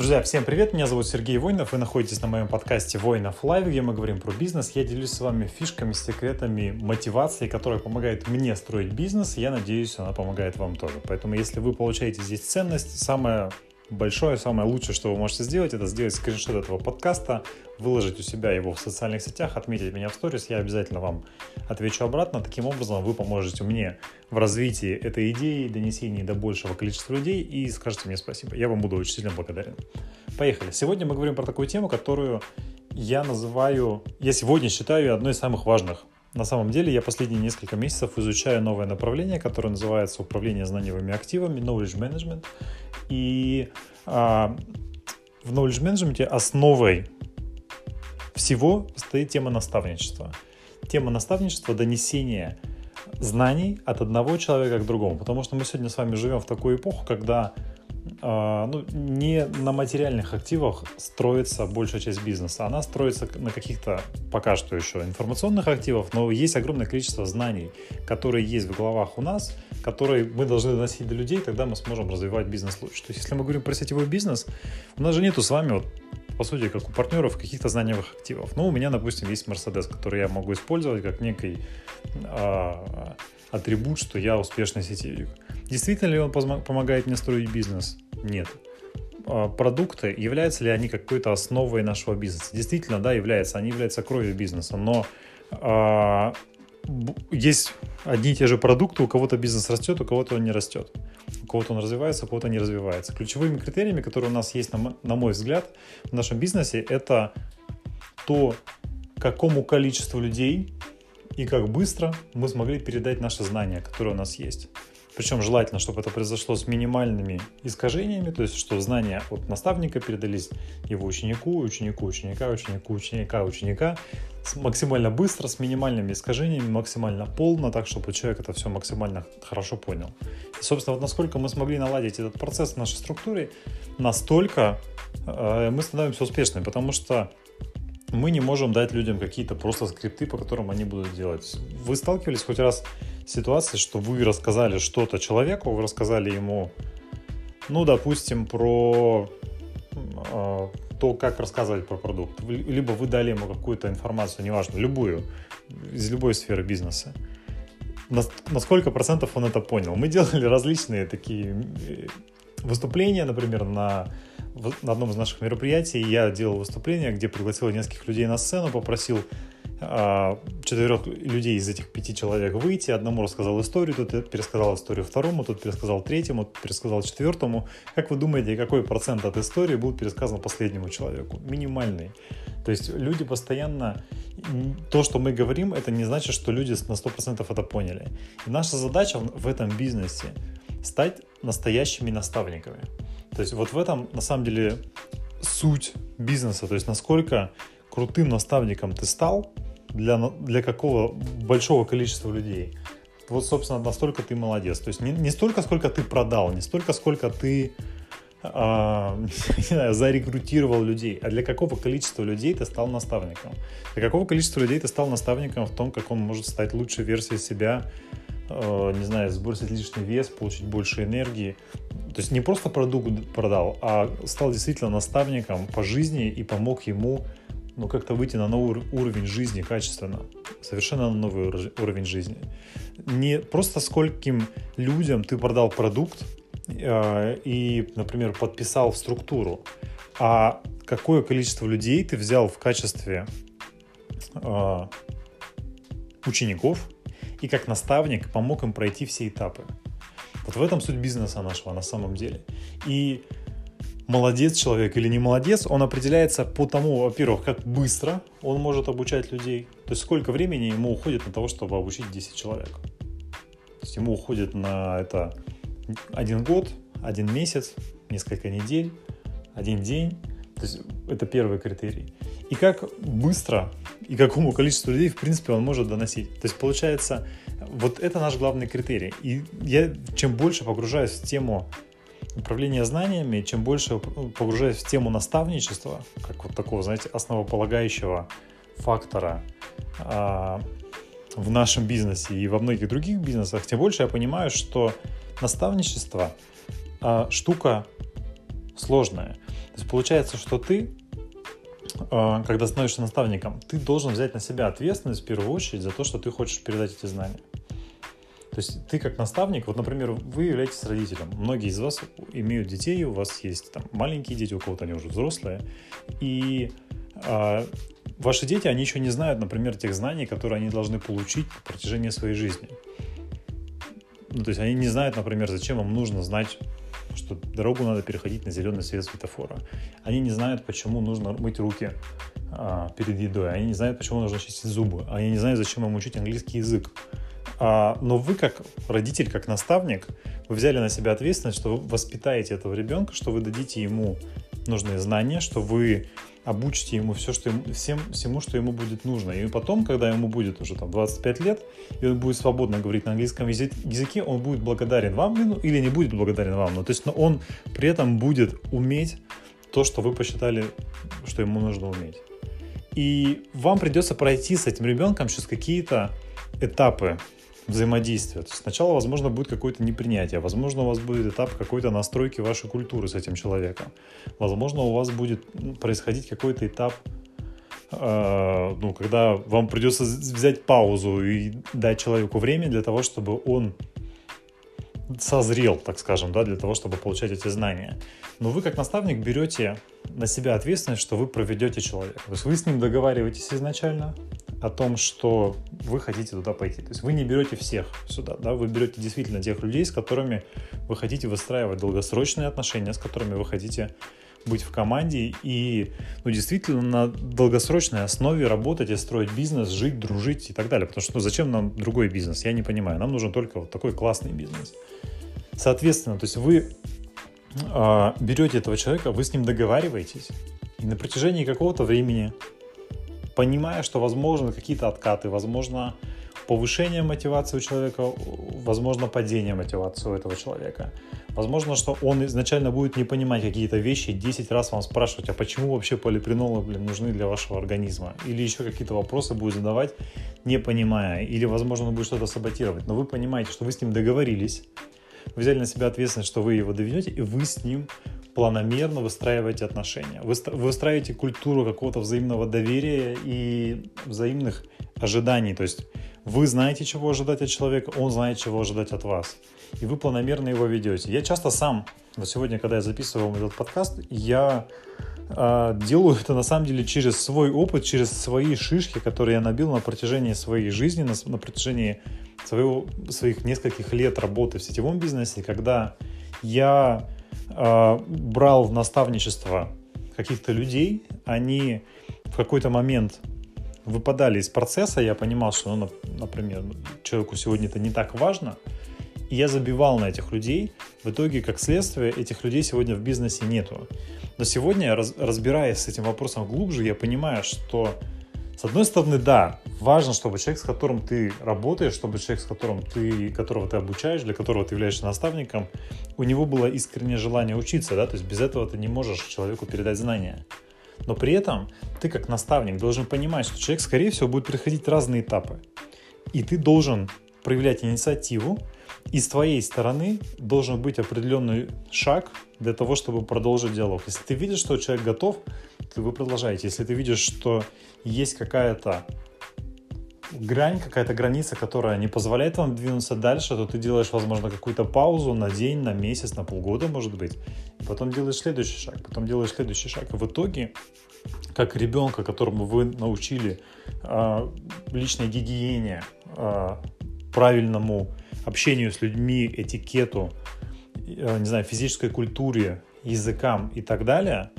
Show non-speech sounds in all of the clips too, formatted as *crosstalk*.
Друзья, всем привет, меня зовут Сергей Войнов, вы находитесь на моем подкасте Войнов Лайв, где мы говорим про бизнес. Я делюсь с вами фишками, секретами, мотивацией, которая помогает мне строить бизнес, я надеюсь, она помогает вам тоже. Поэтому, если вы получаете здесь ценность, самое большое, самое лучшее, что вы можете сделать, это сделать скриншот этого подкаста, выложить у себя его в социальных сетях, отметить меня в сторис, я обязательно вам отвечу обратно. Таким образом, вы поможете мне в развитии этой идеи, донесении до большего количества людей и скажете мне спасибо. Я вам буду очень сильно благодарен. Поехали. Сегодня мы говорим про такую тему, которую я называю, я сегодня считаю одной из самых важных. На самом деле я последние несколько месяцев изучаю новое направление, которое называется управление знаниевыми активами, knowledge management. И а, в knowledge management основой всего стоит тема наставничества. Тема наставничества – донесения знаний от одного человека к другому. Потому что мы сегодня с вами живем в такую эпоху, когда ну, не на материальных активах строится большая часть бизнеса. Она строится на каких-то пока что еще информационных активах, но есть огромное количество знаний, которые есть в головах у нас, которые мы должны доносить до людей, тогда мы сможем развивать бизнес лучше. То есть, если мы говорим про сетевой бизнес, у нас же нету с вами вот по сути, как у партнеров, каких-то знаниевых активов. Ну, у меня, допустим, есть Mercedes, который я могу использовать как некий а, атрибут, что я успешный сетевик. Действительно ли он помогает мне строить бизнес? Нет. А, продукты, являются ли они какой-то основой нашего бизнеса? Действительно, да, являются. Они являются кровью бизнеса, но а, есть одни и те же продукты, у кого-то бизнес растет, у кого-то он не растет. У кого-то он развивается, у кого-то не развивается. Ключевыми критериями, которые у нас есть, на, на мой взгляд, в нашем бизнесе, это то, какому количеству людей и как быстро мы смогли передать наши знания, которые у нас есть. Причем желательно, чтобы это произошло с минимальными искажениями, то есть что знания от наставника передались его ученику, ученику ученика, ученику ученика, ученика, максимально быстро, с минимальными искажениями, максимально полно, так, чтобы человек это все максимально хорошо понял. И, собственно, вот насколько мы смогли наладить этот процесс в нашей структуре, настолько э, мы становимся успешными, потому что мы не можем дать людям какие-то просто скрипты, по которым они будут делать. Вы сталкивались хоть раз с ситуацией, что вы рассказали что-то человеку, вы рассказали ему, ну, допустим, про э, то, как рассказывать про продукт. Либо вы дали ему какую-то информацию, неважно, любую, из любой сферы бизнеса. На, на сколько процентов он это понял? Мы делали различные такие э, выступления, например, на на одном из наших мероприятий я делал выступление, где пригласил нескольких людей на сцену, попросил четырех людей из этих пяти человек выйти. Одному рассказал историю, тот пересказал историю второму, тот пересказал третьему, тот пересказал четвертому. Как вы думаете, какой процент от истории будет пересказан последнему человеку? Минимальный. То есть люди постоянно... То, что мы говорим, это не значит, что люди на 100% это поняли. И наша задача в этом бизнесе стать настоящими наставниками. То есть вот в этом на самом деле суть бизнеса, то есть насколько крутым наставником ты стал для, для какого большого количества людей. Вот, собственно, настолько ты молодец. То есть не, не столько, сколько ты продал, не столько, сколько ты а, *laughs* не знаю, зарекрутировал людей, а для какого количества людей ты стал наставником. Для какого количества людей ты стал наставником в том, как он может стать лучшей версией себя, э, не знаю, сбросить лишний вес, получить больше энергии. То есть не просто продукт продал, а стал действительно наставником по жизни и помог ему ну, как-то выйти на новый уровень жизни качественно, совершенно на новый уровень жизни. Не просто скольким людям ты продал продукт э, и, например, подписал в структуру, а какое количество людей ты взял в качестве э, учеников и как наставник помог им пройти все этапы. Вот в этом суть бизнеса нашего на самом деле. И молодец человек или не молодец, он определяется по тому, во-первых, как быстро он может обучать людей, то есть сколько времени ему уходит на того, чтобы обучить 10 человек. То есть ему уходит на это один год, один месяц, несколько недель, один день. То есть это первый критерий. И как быстро и какому количеству людей, в принципе, он может доносить. То есть получается, вот это наш главный критерий. И я чем больше погружаюсь в тему управления знаниями, чем больше погружаюсь в тему наставничества, как вот такого, знаете, основополагающего фактора а, в нашем бизнесе и во многих других бизнесах, тем больше я понимаю, что наставничество а, штука сложная. То есть получается, что ты, э, когда становишься наставником, ты должен взять на себя ответственность в первую очередь за то, что ты хочешь передать эти знания. То есть ты как наставник, вот, например, вы являетесь родителем. Многие из вас имеют детей, у вас есть там маленькие дети, у кого-то они уже взрослые. И а, ваши дети, они еще не знают, например, тех знаний, которые они должны получить по протяжении своей жизни. Ну, то есть они не знают, например, зачем им нужно знать, что дорогу надо переходить на зеленый свет светофора. Они не знают, почему нужно мыть руки а, перед едой. Они не знают, почему нужно чистить зубы. Они не знают, зачем им учить английский язык. А, но вы, как родитель, как наставник, вы взяли на себя ответственность, что вы воспитаете этого ребенка, что вы дадите ему нужные знания, что вы обучите ему все, что ему, всем, всему, что ему будет нужно. И потом, когда ему будет уже там 25 лет, и он будет свободно говорить на английском языке, он будет благодарен вам ну, или не будет благодарен вам. Но, то есть но он при этом будет уметь то, что вы посчитали, что ему нужно уметь. И вам придется пройти с этим ребенком через какие-то этапы взаимодействия. То есть сначала, возможно, будет какое-то непринятие, возможно, у вас будет этап какой-то настройки вашей культуры с этим человеком, возможно, у вас будет происходить какой-то этап э, ну, когда вам придется взять паузу и дать человеку время для того, чтобы он созрел, так скажем, да, для того, чтобы получать эти знания. Но вы, как наставник, берете на себя ответственность, что вы проведете человека. То есть вы с ним договариваетесь изначально, о том, что вы хотите туда пойти. То есть вы не берете всех сюда, да, вы берете действительно тех людей, с которыми вы хотите выстраивать долгосрочные отношения, с которыми вы хотите быть в команде и ну, действительно на долгосрочной основе работать и строить бизнес, жить, дружить и так далее. Потому что ну, зачем нам другой бизнес? Я не понимаю. Нам нужен только вот такой классный бизнес. Соответственно, то есть вы э, берете этого человека, вы с ним договариваетесь, и на протяжении какого-то времени понимая, что возможны какие-то откаты, возможно повышение мотивации у человека, возможно падение мотивации у этого человека. Возможно, что он изначально будет не понимать какие-то вещи, 10 раз вам спрашивать, а почему вообще полипринолы блин, нужны для вашего организма? Или еще какие-то вопросы будет задавать, не понимая. Или, возможно, он будет что-то саботировать. Но вы понимаете, что вы с ним договорились, вы взяли на себя ответственность, что вы его доведете, и вы с ним планомерно выстраиваете отношения. Вы выстраиваете культуру какого-то взаимного доверия и взаимных ожиданий. То есть вы знаете, чего ожидать от человека, он знает, чего ожидать от вас. И вы планомерно его ведете. Я часто сам, вот сегодня, когда я записывал этот подкаст, я э, делаю это на самом деле через свой опыт, через свои шишки, которые я набил на протяжении своей жизни, на, на протяжении своего, своих нескольких лет работы в сетевом бизнесе, когда я брал в наставничество каких-то людей, они в какой-то момент выпадали из процесса, я понимал, что, ну, например, человеку сегодня это не так важно, и я забивал на этих людей. В итоге, как следствие, этих людей сегодня в бизнесе нету. Но сегодня, разбираясь с этим вопросом глубже, я понимаю, что с одной стороны, да, важно, чтобы человек, с которым ты работаешь, чтобы человек, с которым ты, которого ты обучаешь, для которого ты являешься наставником, у него было искреннее желание учиться, да, то есть без этого ты не можешь человеку передать знания. Но при этом ты как наставник должен понимать, что человек, скорее всего, будет проходить разные этапы. И ты должен проявлять инициативу, и с твоей стороны должен быть определенный шаг для того, чтобы продолжить диалог. Если ты видишь, что человек готов, то вы продолжаете. Если ты видишь, что есть какая-то грань, какая-то граница, которая не позволяет вам двинуться дальше, то ты делаешь, возможно, какую-то паузу на день, на месяц, на полгода, может быть, и потом делаешь следующий шаг, потом делаешь следующий шаг. И в итоге, как ребенка, которому вы научили э, личной гигиене, э, правильному общению с людьми, этикету, э, не знаю, физической культуре, языкам и так далее,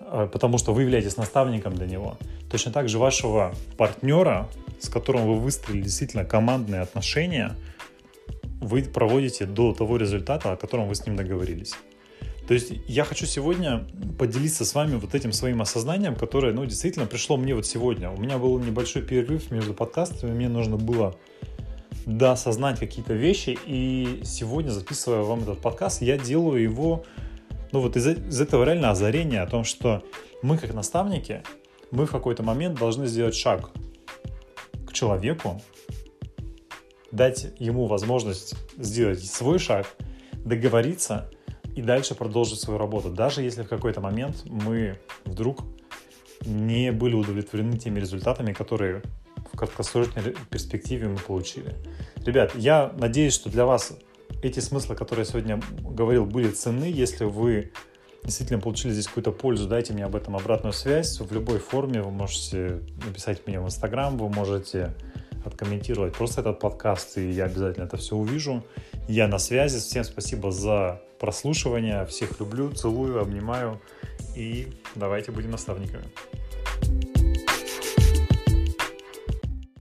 э, потому что вы являетесь наставником для него. Точно так же вашего партнера, с которым вы выстроили действительно командные отношения, вы проводите до того результата, о котором вы с ним договорились. То есть я хочу сегодня поделиться с вами вот этим своим осознанием, которое, ну, действительно пришло мне вот сегодня. У меня был небольшой перерыв между подкастами, мне нужно было да, осознать какие-то вещи. И сегодня, записывая вам этот подкаст, я делаю его, ну вот из, из этого реально озарения о том, что мы как наставники, мы в какой-то момент должны сделать шаг к человеку, дать ему возможность сделать свой шаг, договориться и дальше продолжить свою работу, даже если в какой-то момент мы вдруг не были удовлетворены теми результатами, которые в краткосрочной перспективе мы получили. Ребят, я надеюсь, что для вас эти смыслы, которые я сегодня говорил, были ценны. Если вы действительно получили здесь какую-то пользу, дайте мне об этом обратную связь. В любой форме вы можете написать мне в Инстаграм, вы можете откомментировать просто этот подкаст, и я обязательно это все увижу. Я на связи. Всем спасибо за прослушивание. Всех люблю, целую, обнимаю. И давайте будем наставниками.